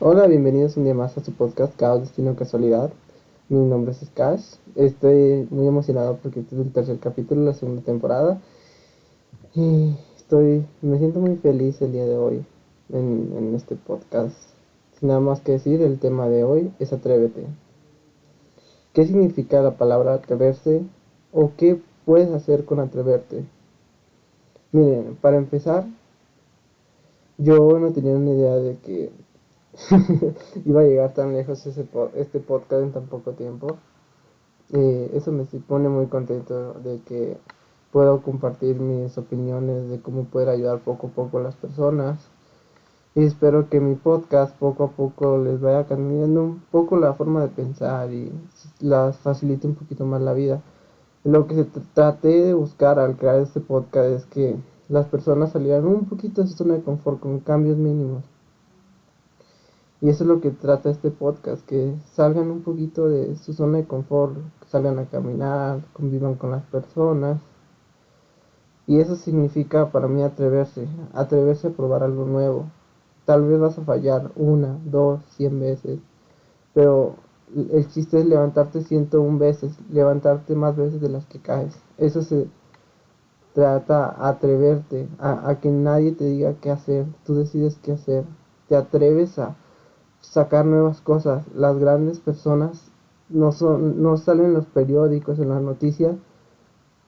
Hola, bienvenidos un día más a su podcast Caos Destino Casualidad. Mi nombre es Skash. Estoy muy emocionado porque este es el tercer capítulo de la segunda temporada. Y estoy, me siento muy feliz el día de hoy en, en este podcast. Sin nada más que decir, el tema de hoy es atrévete. ¿Qué significa la palabra atreverse o qué puedes hacer con atreverte? Miren, para empezar, yo no tenía una idea de que iba a llegar tan lejos ese este podcast en tan poco tiempo. Eh, eso me pone muy contento de que puedo compartir mis opiniones de cómo poder ayudar poco a poco a las personas. Y espero que mi podcast poco a poco les vaya cambiando un poco la forma de pensar y las facilite un poquito más la vida. Lo que se traté de buscar al crear este podcast es que las personas salieran un poquito de su zona de confort con cambios mínimos. Y eso es lo que trata este podcast, que salgan un poquito de su zona de confort, que salgan a caminar, convivan con las personas. Y eso significa para mí atreverse, atreverse a probar algo nuevo. Tal vez vas a fallar una, dos, cien veces, pero el chiste es levantarte 101 veces, levantarte más veces de las que caes. Eso se trata atreverte, a, a que nadie te diga qué hacer, tú decides qué hacer, te atreves a sacar nuevas cosas. Las grandes personas no, son, no salen en los periódicos, en las noticias,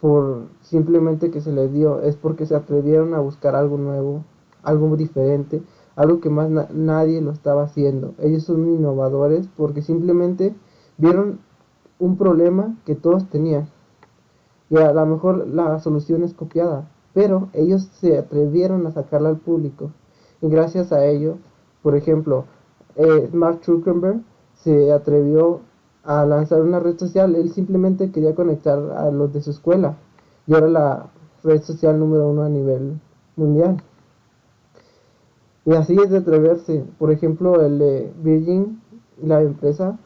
por simplemente que se les dio, es porque se atrevieron a buscar algo nuevo, algo diferente, algo que más nadie lo estaba haciendo. Ellos son innovadores porque simplemente vieron un problema que todos tenían. Y a lo mejor la solución es copiada, pero ellos se atrevieron a sacarla al público. Y gracias a ello, por ejemplo, eh, Mark Zuckerberg se atrevió a lanzar una red social. Él simplemente quería conectar a los de su escuela y era la red social número uno a nivel mundial. Y así es de atreverse. Por ejemplo, el de Virgin, la empresa,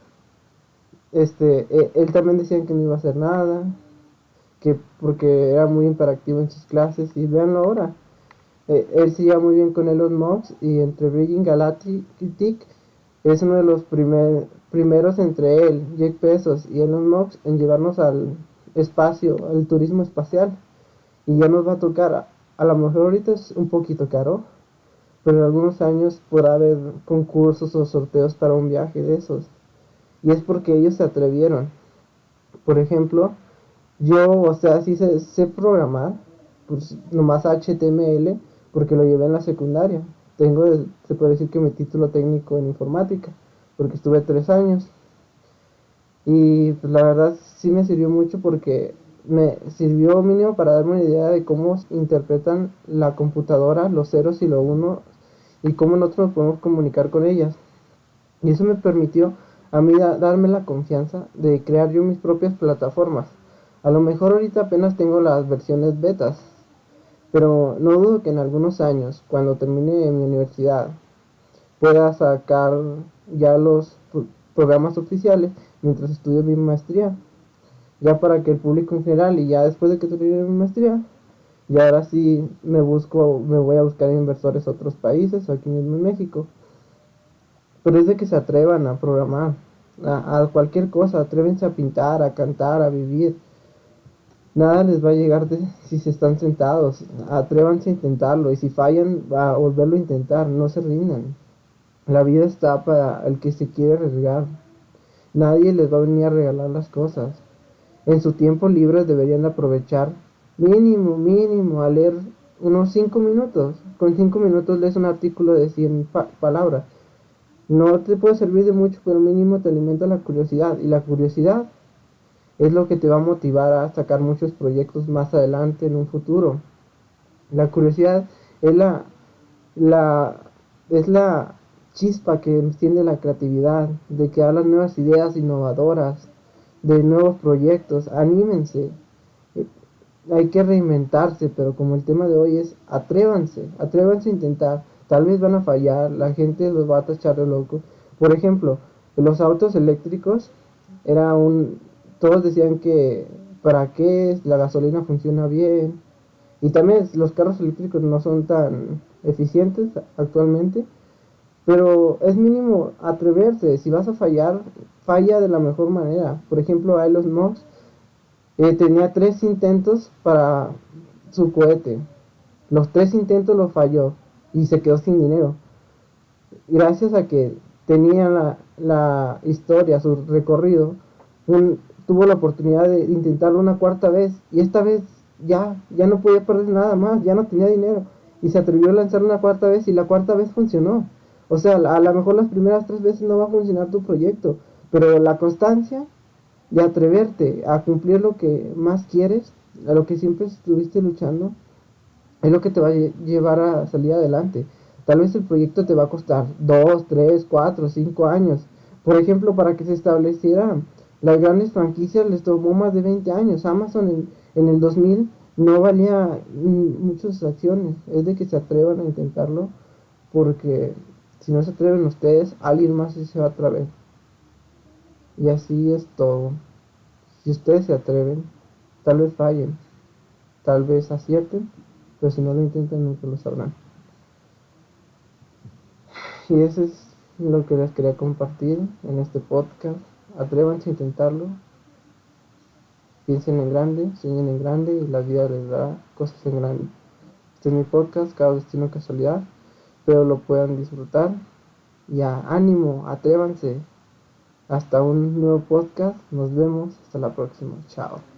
este, e, él también decía que no iba a hacer nada, que porque era muy interactivo en sus clases y véanlo ahora. Eh, él se muy bien con Elon Musk y entre Virgin Galactic es uno de los primeros entre él, Jake Pesos y Elon Musk en llevarnos al espacio, al turismo espacial. Y ya nos va a tocar, a, a lo mejor ahorita es un poquito caro, pero en algunos años podrá haber concursos o sorteos para un viaje de esos. Y es porque ellos se atrevieron. Por ejemplo, yo, o sea, sí sé, sé programar, pues nomás HTML, porque lo llevé en la secundaria tengo, se puede decir que mi título técnico en informática, porque estuve tres años. Y pues la verdad sí me sirvió mucho porque me sirvió mínimo para darme una idea de cómo interpretan la computadora, los ceros y los unos, y cómo nosotros nos podemos comunicar con ellas. Y eso me permitió a mí darme la confianza de crear yo mis propias plataformas. A lo mejor ahorita apenas tengo las versiones betas, pero no dudo que en algunos años, cuando termine mi universidad, pueda sacar ya los programas oficiales mientras estudio mi maestría. Ya para que el público en general y ya después de que termine mi maestría, y ahora sí me busco, me voy a buscar inversores a otros países o aquí mismo en México. Pero es de que se atrevan a programar, a, a cualquier cosa, atrévense a pintar, a cantar, a vivir, Nada les va a llegar de, si se están sentados. Atrévanse a intentarlo y si fallan, a volverlo a intentar. No se rindan. La vida está para el que se quiere arriesgar. Nadie les va a venir a regalar las cosas. En su tiempo libre deberían aprovechar mínimo, mínimo, a leer unos 5 minutos. Con 5 minutos lees un artículo de 100 palabras. No te puede servir de mucho, pero mínimo te alimenta la curiosidad. Y la curiosidad es lo que te va a motivar a sacar muchos proyectos más adelante en un futuro. La curiosidad es la, la, es la chispa que enciende la creatividad, de que hablan nuevas ideas innovadoras, de nuevos proyectos. Anímense. Hay que reinventarse, pero como el tema de hoy es atrévanse, atrévanse a intentar. Tal vez van a fallar, la gente los va a tachar de loco. Por ejemplo, los autos eléctricos era un, todos decían que para qué la gasolina funciona bien. Y también los carros eléctricos no son tan eficientes actualmente. Pero es mínimo atreverse. Si vas a fallar, falla de la mejor manera. Por ejemplo, Elon Musk eh, tenía tres intentos para su cohete. Los tres intentos lo falló y se quedó sin dinero. Gracias a que tenía la, la historia, su recorrido, tuvo la oportunidad de intentarlo una cuarta vez y esta vez ya, ya no podía perder nada más, ya no tenía dinero y se atrevió a lanzar una cuarta vez y la cuarta vez funcionó. O sea, a lo mejor las primeras tres veces no va a funcionar tu proyecto, pero la constancia de atreverte a cumplir lo que más quieres, a lo que siempre estuviste luchando, es lo que te va a llevar a salir adelante. Tal vez el proyecto te va a costar 2, 3, 4, 5 años. Por ejemplo, para que se estableciera las grandes franquicias les tomó más de 20 años. Amazon en, en el 2000 no valía muchas acciones. Es de que se atrevan a intentarlo porque si no se atreven ustedes, alguien más se va a atrever. Y así es todo. Si ustedes se atreven, tal vez fallen, tal vez acierten, pero si no lo intentan nunca lo sabrán. Y eso es lo que les quería compartir en este podcast. Atrévanse a intentarlo. Piensen en grande, sueñen en grande y la vida les da cosas en grande. Este es mi podcast, cada destino casualidad. Espero lo puedan disfrutar. Ya, ánimo, atrévanse. Hasta un nuevo podcast. Nos vemos. Hasta la próxima. Chao.